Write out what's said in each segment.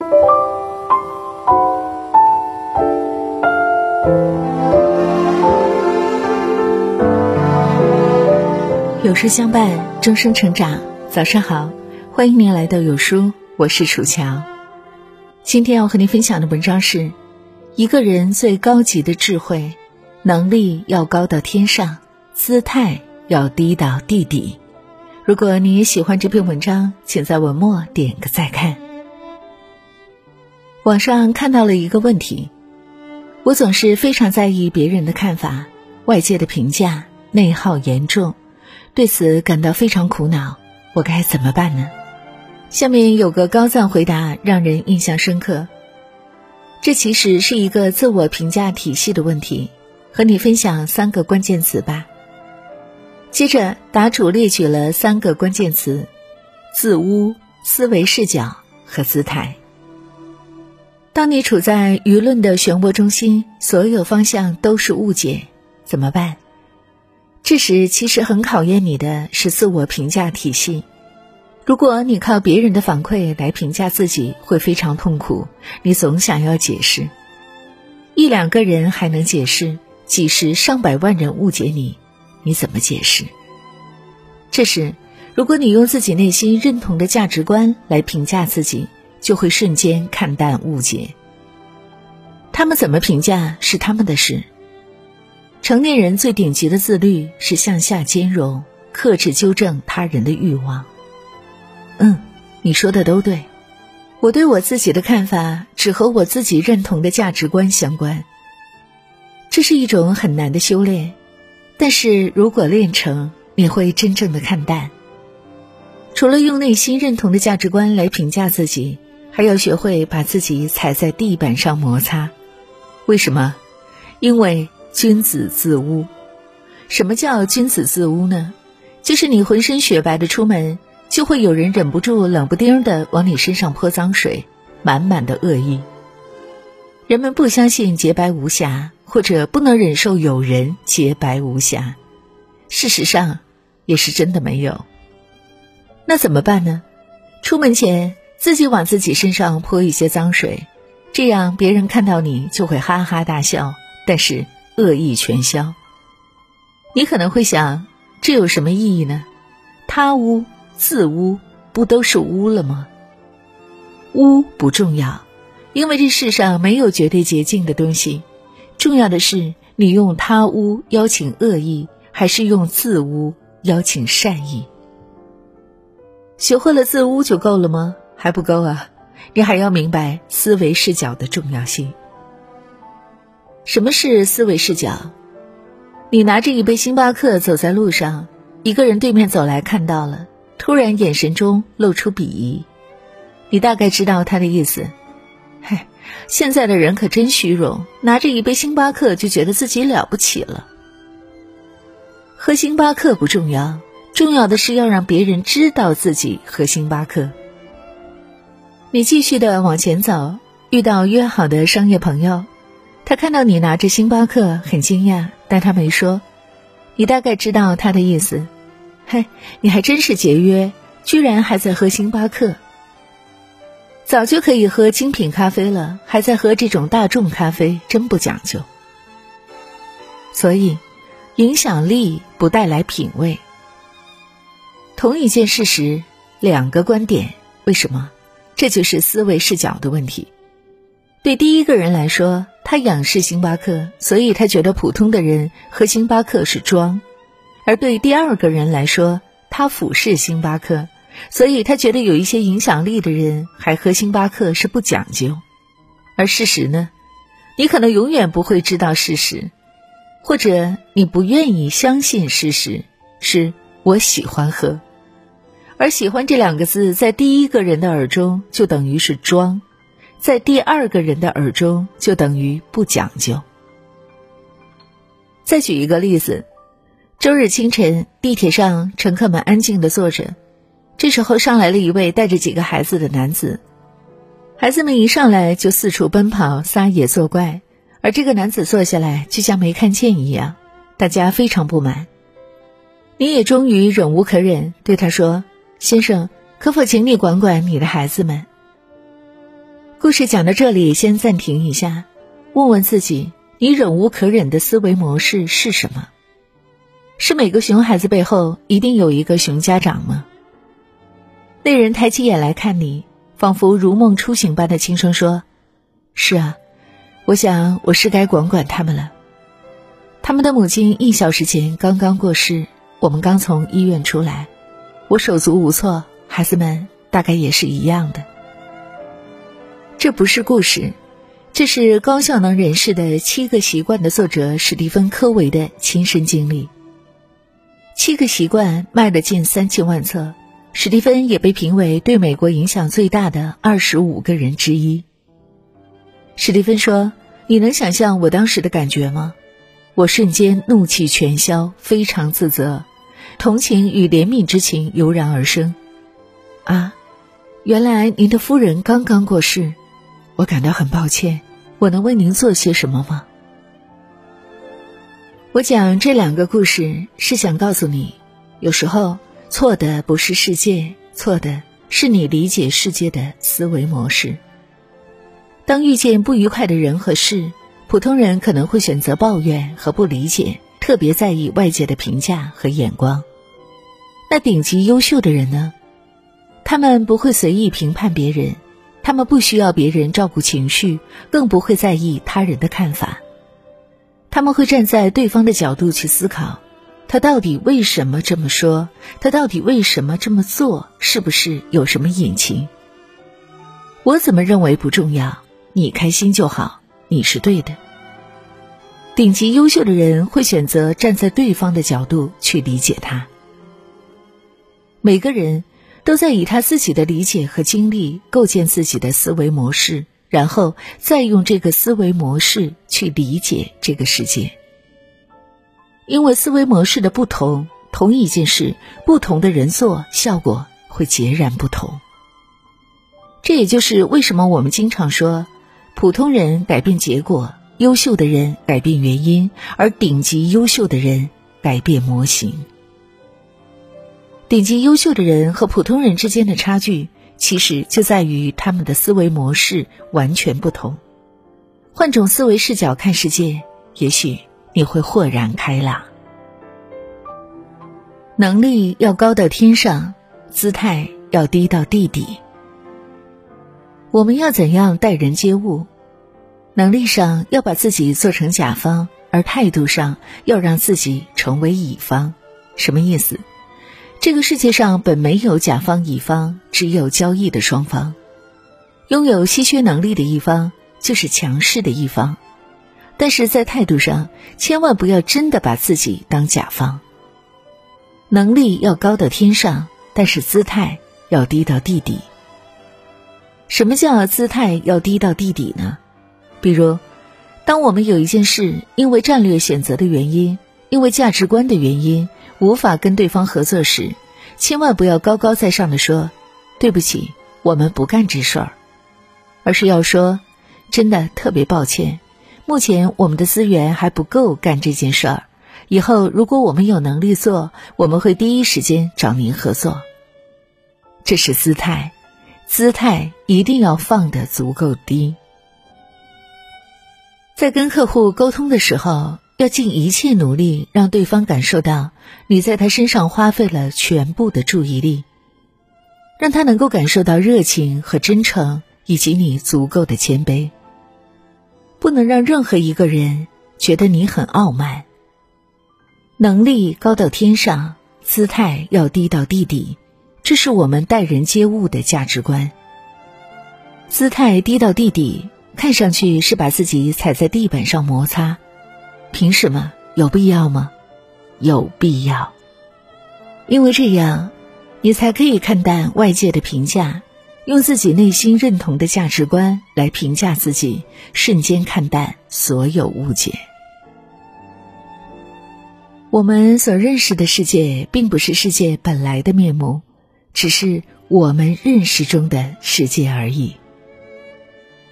有书相伴，终生成长。早上好，欢迎您来到有书，我是楚乔。今天要和您分享的文章是：一个人最高级的智慧，能力要高到天上，姿态要低到地底。如果你也喜欢这篇文章，请在文末点个再看。网上看到了一个问题：我总是非常在意别人的看法、外界的评价，内耗严重。对此感到非常苦恼，我该怎么办呢？下面有个高赞回答让人印象深刻。这其实是一个自我评价体系的问题，和你分享三个关键词吧。接着，答主列举了三个关键词：自污、思维视角和姿态。当你处在舆论的漩涡中心，所有方向都是误解，怎么办？这时，其实很考验你的是自我评价体系。如果你靠别人的反馈来评价自己，会非常痛苦。你总想要解释，一两个人还能解释，几十上百万人误解你，你怎么解释？这时，如果你用自己内心认同的价值观来评价自己，就会瞬间看淡误解。他们怎么评价是他们的事。成年人最顶级的自律是向下兼容，克制纠正他人的欲望。嗯，你说的都对，我对我自己的看法只和我自己认同的价值观相关。这是一种很难的修炼，但是如果练成，你会真正的看淡。除了用内心认同的价值观来评价自己，还要学会把自己踩在地板上摩擦。为什么？因为。君子自污，什么叫君子自污呢？就是你浑身雪白的出门，就会有人忍不住冷不丁的往你身上泼脏水，满满的恶意。人们不相信洁白无瑕，或者不能忍受有人洁白无瑕。事实上，也是真的没有。那怎么办呢？出门前自己往自己身上泼一些脏水，这样别人看到你就会哈哈大笑。但是。恶意全消。你可能会想，这有什么意义呢？他污、自污，不都是污了吗？污不重要，因为这世上没有绝对洁净的东西。重要的是，你用他污邀请恶意，还是用自污邀请善意？学会了自污就够了吗？还不够啊！你还要明白思维视角的重要性。什么是思维视角？你拿着一杯星巴克走在路上，一个人对面走来看到了，突然眼神中露出鄙夷，你大概知道他的意思。嘿，现在的人可真虚荣，拿着一杯星巴克就觉得自己了不起了。喝星巴克不重要，重要的是要让别人知道自己喝星巴克。你继续的往前走，遇到约好的商业朋友。他看到你拿着星巴克，很惊讶，但他没说。你大概知道他的意思。嘿，你还真是节约，居然还在喝星巴克。早就可以喝精品咖啡了，还在喝这种大众咖啡，真不讲究。所以，影响力不带来品味。同一件事实，两个观点，为什么？这就是思维视角的问题。对第一个人来说。他仰视星巴克，所以他觉得普通的人喝星巴克是装；而对第二个人来说，他俯视星巴克，所以他觉得有一些影响力的人还喝星巴克是不讲究。而事实呢？你可能永远不会知道事实，或者你不愿意相信事实。是我喜欢喝，而喜欢这两个字在第一个人的耳中就等于是装。在第二个人的耳中，就等于不讲究。再举一个例子：周日清晨，地铁上乘客们安静的坐着，这时候上来了一位带着几个孩子的男子。孩子们一上来就四处奔跑、撒野作怪，而这个男子坐下来就像没看见一样，大家非常不满。你也终于忍无可忍，对他说：“先生，可否请你管管你的孩子们？”故事讲到这里，先暂停一下，问问自己：你忍无可忍的思维模式是什么？是每个熊孩子背后一定有一个熊家长吗？那人抬起眼来看你，仿佛如梦初醒般的轻声说：“是啊，我想我是该管管他们了。他们的母亲一小时前刚刚过世，我们刚从医院出来，我手足无措，孩子们大概也是一样的。这不是故事，这是高效能人士的七个习惯的作者史蒂芬·科维的亲身经历。七个习惯卖了近三千万册。”史蒂芬也被评为对美国影响最大的二十五个人之一。史蒂芬说：“你能想象我当时的感觉吗？我瞬间怒气全消，非常自责，同情与怜悯之情油然而生。啊，原来您的夫人刚刚过世，我感到很抱歉。我能为您做些什么吗？”我讲这两个故事是想告诉你，有时候。错的不是世界，错的是你理解世界的思维模式。当遇见不愉快的人和事，普通人可能会选择抱怨和不理解，特别在意外界的评价和眼光。那顶级优秀的人呢？他们不会随意评判别人，他们不需要别人照顾情绪，更不会在意他人的看法。他们会站在对方的角度去思考。他到底为什么这么说？他到底为什么这么做？是不是有什么隐情？我怎么认为不重要，你开心就好，你是对的。顶级优秀的人会选择站在对方的角度去理解他。每个人都在以他自己的理解和经历构建自己的思维模式，然后再用这个思维模式去理解这个世界。因为思维模式的不同，同一件事，不同的人做，效果会截然不同。这也就是为什么我们经常说，普通人改变结果，优秀的人改变原因，而顶级优秀的人改变模型。顶级优秀的人和普通人之间的差距，其实就在于他们的思维模式完全不同。换种思维视角看世界，也许。你会豁然开朗。能力要高到天上，姿态要低到地底。我们要怎样待人接物？能力上要把自己做成甲方，而态度上要让自己成为乙方。什么意思？这个世界上本没有甲方乙方，只有交易的双方。拥有稀缺能力的一方就是强势的一方。但是在态度上，千万不要真的把自己当甲方。能力要高到天上，但是姿态要低到地底。什么叫姿态要低到地底呢？比如，当我们有一件事因为战略选择的原因，因为价值观的原因，无法跟对方合作时，千万不要高高在上的说：“对不起，我们不干这事儿。”而是要说：“真的特别抱歉。”目前我们的资源还不够干这件事儿，以后如果我们有能力做，我们会第一时间找您合作。这是姿态，姿态一定要放得足够低。在跟客户沟通的时候，要尽一切努力让对方感受到你在他身上花费了全部的注意力，让他能够感受到热情和真诚，以及你足够的谦卑。不能让任何一个人觉得你很傲慢。能力高到天上，姿态要低到地底，这是我们待人接物的价值观。姿态低到地底，看上去是把自己踩在地板上摩擦，凭什么？有必要吗？有必要，因为这样，你才可以看淡外界的评价。用自己内心认同的价值观来评价自己，瞬间看淡所有误解。我们所认识的世界，并不是世界本来的面目，只是我们认识中的世界而已。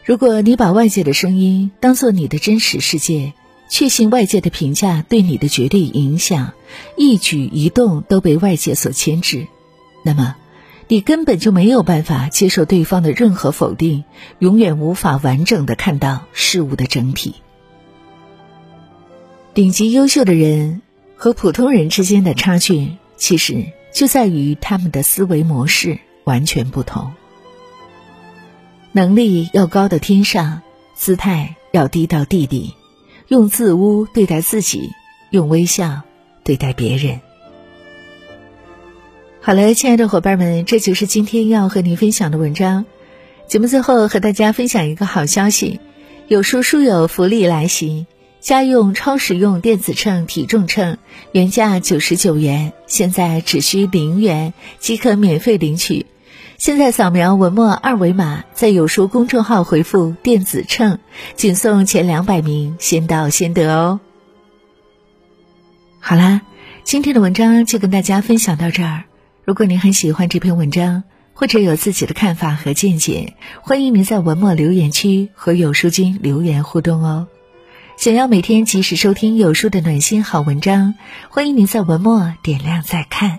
如果你把外界的声音当做你的真实世界，确信外界的评价对你的绝对影响，一举一动都被外界所牵制，那么。你根本就没有办法接受对方的任何否定，永远无法完整的看到事物的整体。顶级优秀的人和普通人之间的差距，其实就在于他们的思维模式完全不同。能力要高到天上，姿态要低到地底，用自污对待自己，用微笑对待别人。好了，亲爱的伙伴们，这就是今天要和您分享的文章。节目最后和大家分享一个好消息：有书书友福利来袭，家用超实用电子秤体重秤原价九十九元，现在只需零元即可免费领取。现在扫描文末二维码，在有书公众号回复“电子秤”，仅送前两百名，先到先得哦。好啦，今天的文章就跟大家分享到这儿。如果您很喜欢这篇文章，或者有自己的看法和见解，欢迎您在文末留言区和有书君留言互动哦。想要每天及时收听有书的暖心好文章，欢迎您在文末点亮再看。